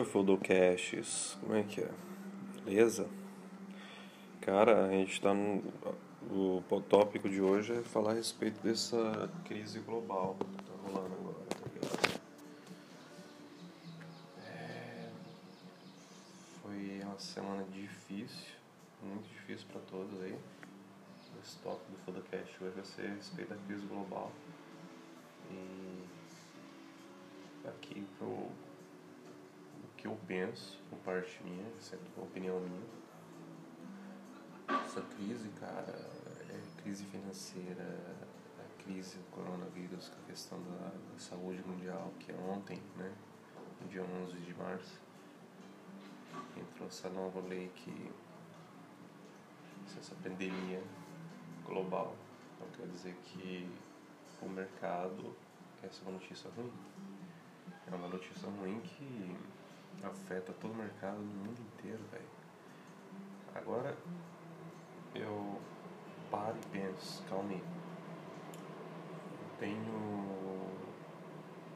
dia, Fodocasts. Como é que é? Beleza? Cara, a gente tá no. O tópico de hoje é falar a respeito dessa crise global que tá rolando agora, tá ligado? É... Foi uma semana difícil, muito difícil para todos aí. Esse tópico do Fodocast hoje vai ser a respeito da crise global. E aqui pro eu penso, por parte minha, isso é uma opinião minha. Essa crise, cara, é crise financeira, a crise do coronavírus, com a questão da, da saúde mundial, que é ontem, né, no dia 11 de março, entrou essa nova lei que essa pandemia global. Então quer dizer que o mercado, essa é uma notícia ruim. É uma notícia ruim que afeta todo o mercado no mundo inteiro, velho. Agora eu paro e penso, calma aí. Eu tenho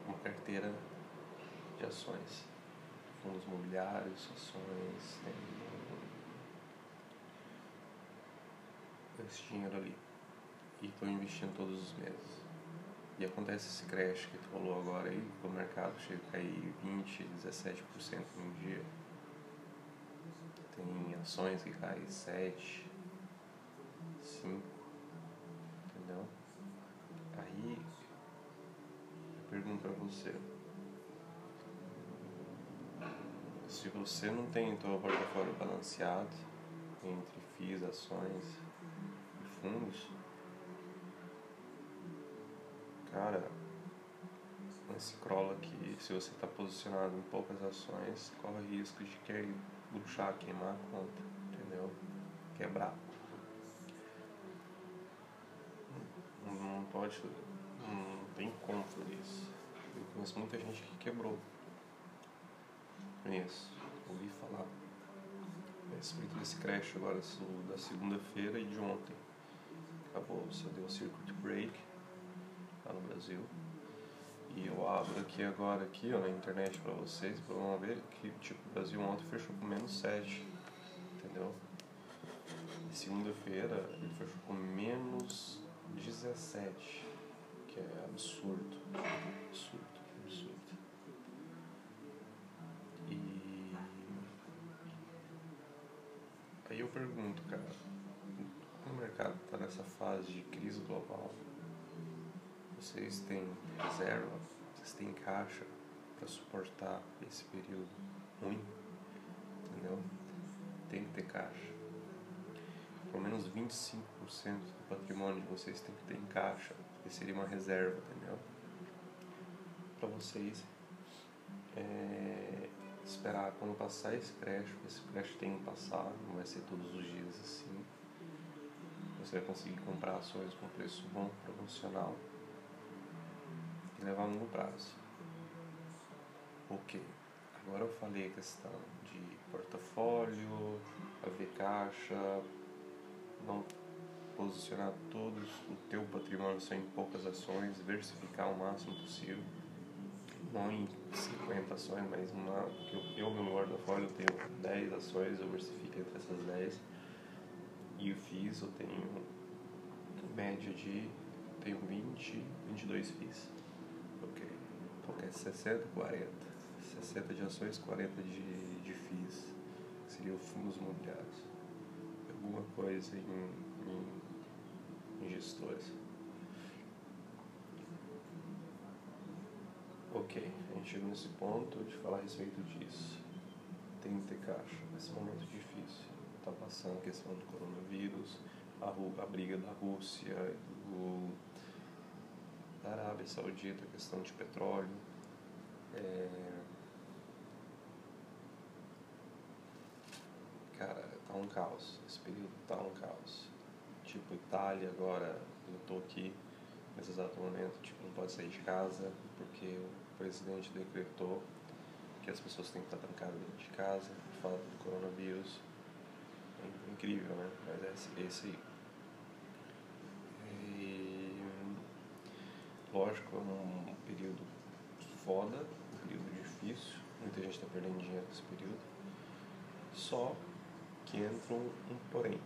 uma carteira de ações, fundos imobiliários, ações, tenho esse dinheiro ali. E estou investindo todos os meses. E acontece esse crash que tu falou agora aí, o mercado chega a cair 20, 17% num dia. Tem ações que caem 7, 5, entendeu? Aí eu pergunto pra você. Se você não tem teu portfólio balanceado entre FIIs, ações e fundos, cara, nesse crawl aqui, se você está posicionado em poucas ações, corre risco de querer luxar, queimar a conta, entendeu? Quebrar. Não, pode, não tem como fazer isso. Eu conheço muita gente que quebrou. Conheço, ouvi falar. A respeito desse crash agora da segunda-feira e de ontem. Acabou, você deu o circuit break lá no Brasil. E eu abro aqui agora aqui, ó, na internet para vocês, para vão ver que tipo, o Brasil ontem fechou com menos 7, entendeu? Segunda-feira ele fechou com menos 17, que é absurdo, absurdo, absurdo. E aí eu pergunto, cara, o mercado está nessa fase de crise global, vocês têm reserva, vocês têm caixa para suportar esse período ruim, entendeu? Tem que ter caixa. Pelo menos 25% do patrimônio de vocês tem que ter em caixa, que seria uma reserva, entendeu? Para vocês é, esperar quando passar esse crash, esse crash tem que passar, não vai ser todos os dias assim. Você vai conseguir comprar ações com preço bom, promocional levar a longo prazo. Ok, agora eu falei a questão de portfólio, haver caixa, não posicionar todos o teu patrimônio só em poucas ações, diversificar o máximo possível, não em 50 ações, mas uma, porque eu, meu portfólio, eu tenho 10 ações, eu diversifico entre essas 10, e o FIIs eu tenho média de, tenho 20, 22 FIIs. É 60, 40. 60 de ações, 40 de, de FIIs. Seriam fundos imobiliários. Alguma coisa em, em, em gestores. Ok, a gente chegou nesse ponto de falar a respeito disso. Tem que ter caixa nesse momento difícil. Está passando a questão do coronavírus, a, a briga da Rússia, do da Arábia Saudita, questão de petróleo. É... Cara, tá um caos. Esse período tá um caos. Tipo, Itália agora, eu tô aqui nesse exato momento, tipo, não pode sair de casa porque o presidente decretou que as pessoas têm que estar trancadas dentro de casa por falta do coronavírus. É incrível, né? Mas é esse, aí. lógico, é um período foda, difícil, muita gente está perdendo dinheiro nesse período. Só que entra um, um porém.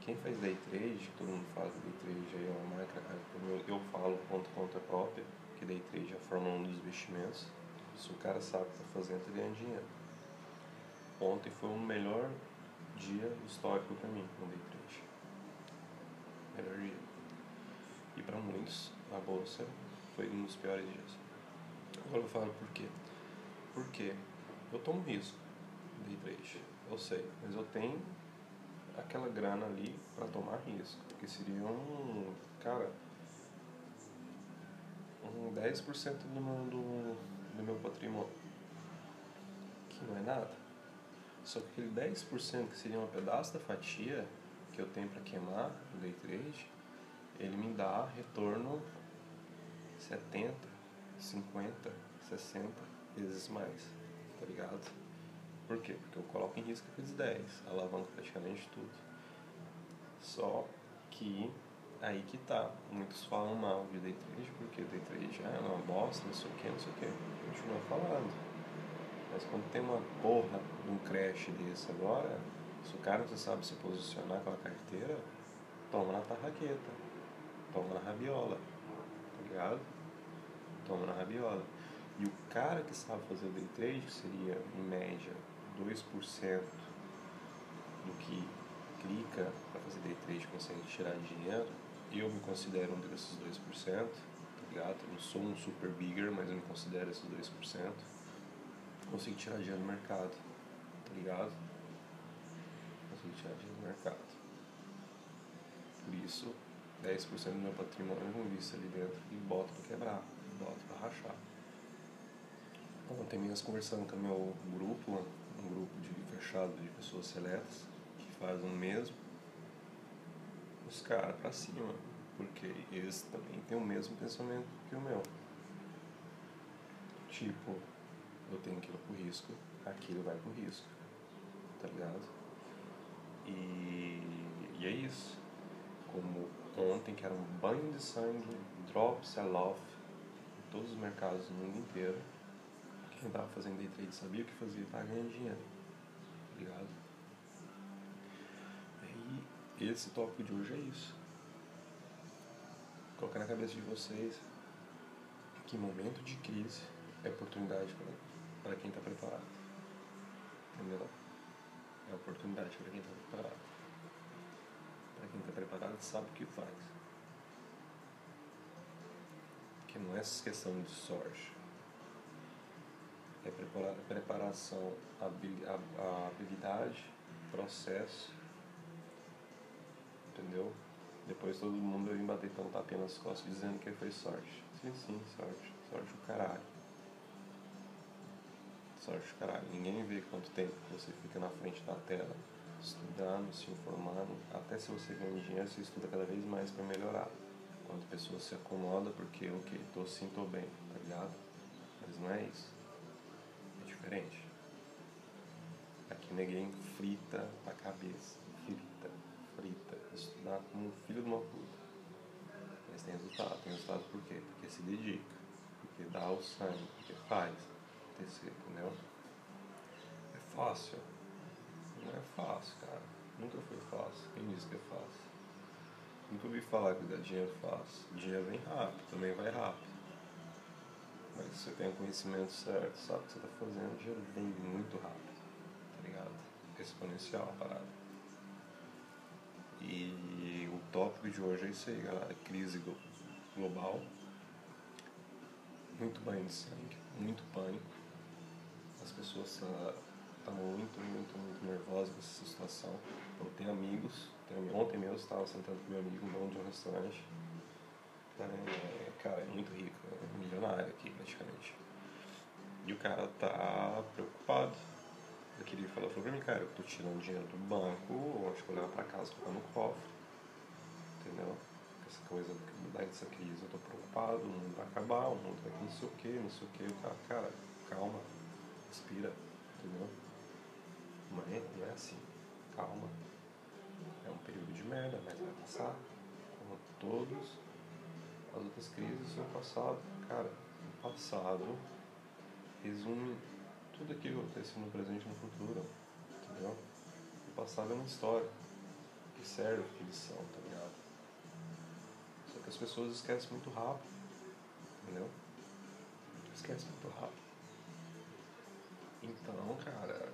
Quem faz day trade, todo mundo que day trade aí é uma marca, eu, eu falo ponto conta própria, que day trade é a forma um dos investimentos. Se o cara sabe o que está fazendo, ele ganha dinheiro. Ontem foi o melhor dia histórico para mim no day trade. Melhor dia. E para muitos, a bolsa foi um dos piores dias. Agora eu falo por quê. Porque eu tomo risco day trade, eu sei, mas eu tenho aquela grana ali para tomar risco, que seria um, cara, um 10% do meu, do, do meu patrimônio, que não é nada. Só que aquele 10% que seria um pedaço da fatia que eu tenho para queimar no day trade, ele me dá retorno 70, 50, 60 vezes mais, tá ligado? Por quê? Porque eu coloco em risco aqueles 10, alavanco praticamente tudo. Só que aí que tá. Muitos falam mal de day trade porque day trade é uma bosta, não sei o que, não sei o que. Continua falando. Mas quando tem uma porra de um crash desse agora, se o cara não sabe se posicionar com a carteira, toma na tarraqueta, toma na rabiola, tá ligado? Toma na rabiola. E o cara que sabe fazer o day trade, que seria em média 2% do que clica para fazer day trade consegue tirar dinheiro, eu me considero um desses 2%, tá ligado? Eu não sou um super bigger, mas eu me considero esses 2%. Consigo tirar dinheiro do mercado, tá ligado? Consigo tirar dinheiro do mercado. Por isso, 10% do meu patrimônio eu invisto ali dentro e boto para quebrar, boto para rachar. Ontem mesmo conversando com meu grupo, um grupo de fechado de pessoas seletas que fazem o mesmo, os caras pra cima, porque eles também têm o mesmo pensamento que o meu. Tipo, eu tenho aquilo pro risco, aquilo vai pro risco, tá ligado? E, e é isso. Como ontem, que era um banho de sangue, drop, sell-off, todos os mercados do mundo inteiro quem estava fazendo day trade sabia o que fazia para ganhar dinheiro. Ligado? E esse tópico de hoje é isso. Colocar na cabeça de vocês que momento de crise é oportunidade para quem está preparado. Entendeu? É oportunidade para quem está preparado. Para quem está preparado sabe o que faz. Não é questão de sorte é preparação, a habilidade, processo, entendeu? Depois todo mundo vem bater tão tapinha nas costas dizendo que foi sorte. Sim, sim, sorte. Sorte o caralho. Sorte o caralho. Ninguém vê quanto tempo você fica na frente da tela, estudando, se informando. Até se você ganha dinheiro, você estuda cada vez mais para melhorar. Quando a pessoa se acomoda porque, ok, tô sim, tô bem, tá ligado? Mas não é isso diferente. Aqui ninguém frita a cabeça, frita, frita, estudar como um filho de uma puta. Mas tem resultado, tem resultado por quê? Porque se dedica, porque dá o sangue, porque faz acontecer, entendeu? É fácil? Não é fácil, cara. Nunca foi fácil. Quem disse que é fácil? Nunca ouvi falar que dinheiro fácil. Dinheiro vem rápido, também vai rápido. Mas se você tem o conhecimento certo, sabe o que você está fazendo, já vem muito rápido, tá ligado? Exponencial a parada. E o tópico de hoje é isso aí, galera. Crise global. Muito banho de sangue, muito pânico. As pessoas estão muito, muito, muito nervosas com essa situação. Eu tenho amigos, ontem mesmo estava sentando com meu amigo, dono de um restaurante é, cara, é muito rico, é milionário aqui praticamente. E o cara tá preocupado. Queria falar, falou pra mim, cara, eu tô tirando dinheiro do banco, acho que eu levo pra casa, colocar no cofre. Entendeu? Essa coisa dessa crise, eu tô preocupado, o mundo vai acabar, o mundo vai não sei o que, não sei o que. O cara, cara, calma, respira, entendeu? Não é, não é assim, calma. Período de merda, mas vai passar. Como todos as outras crises do passado, cara, o passado resume tudo aquilo que acontece no presente e no futuro, entendeu? O passado é uma história que serve de lição, tá ligado? Só que as pessoas esquecem muito rápido, entendeu? Esquecem muito rápido. Então, cara,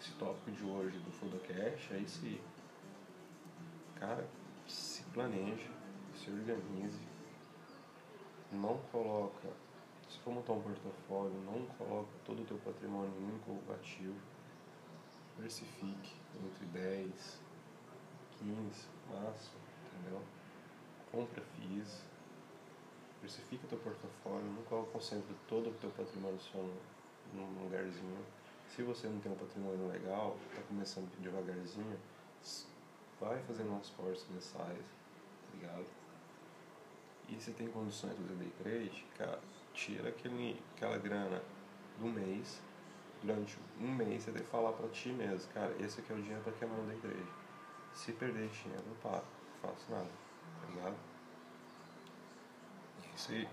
esse tópico de hoje do Fudocast é aí. Cara, se planeje, se organize, não coloca, se for montar um portfólio, não coloca todo o teu patrimônio em um único ativo, diversifique entre 10, 15, máximo, entendeu? Compra FIIs, diversifica teu portfólio, não coloca, concentra todo o teu patrimônio só num lugarzinho. Se você não tem um patrimônio legal, está começando devagarzinho, vai fazendo uns esforços mensais, tá ligado? E se tem condições de fazer day trade, cara, tira aquele, aquela grana do mês, durante um mês você tem que falar pra ti mesmo, cara, esse aqui é o dinheiro pra queimar no day trade. Se perder dinheiro, eu paro, não faço nada, tá ligado? É isso aí.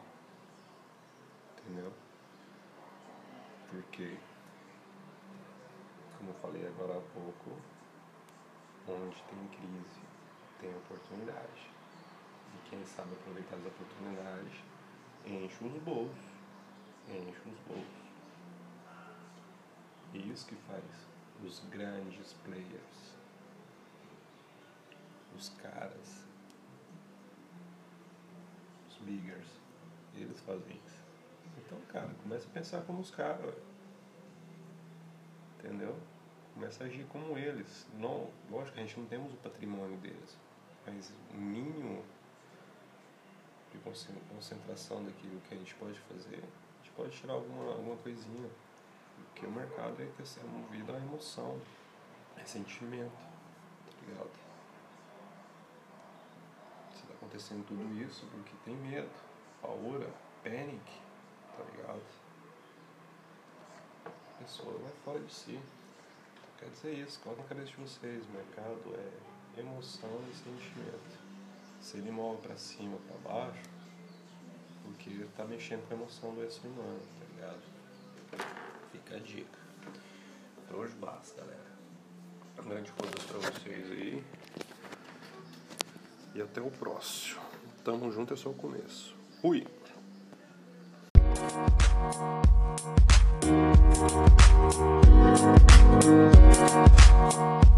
Entendeu? Porque, como eu falei agora há pouco, onde tem crise, tem oportunidade. E quem sabe aproveitar as oportunidades, enche os bolsos. Enche os bolsos. E isso que faz os grandes players, os caras, os biggers, eles fazem isso. Então, cara, começa a pensar como os caras, entendeu? Começa a agir como eles. Não, lógico que a gente não temos o patrimônio deles, mas o mínimo de concentração daquilo que a gente pode fazer, a gente pode tirar alguma, alguma coisinha. Porque o mercado é que ser movido à emoção, é sentimento, tá ligado? Está acontecendo tudo isso porque tem medo, paura, panic, tá ligado? A pessoa vai fora de si. Quer dizer isso, coloca na cabeça de vocês, mercado é emoção e sentimento. Se ele move para cima, para baixo, porque ele tá mexendo com a emoção do ser humano, tá ligado? Fica a dica. Por hoje basta, galera. Um grande coisa pra vocês aí. E até o próximo. Tamo junto, é só o começo. Fui! Thank you.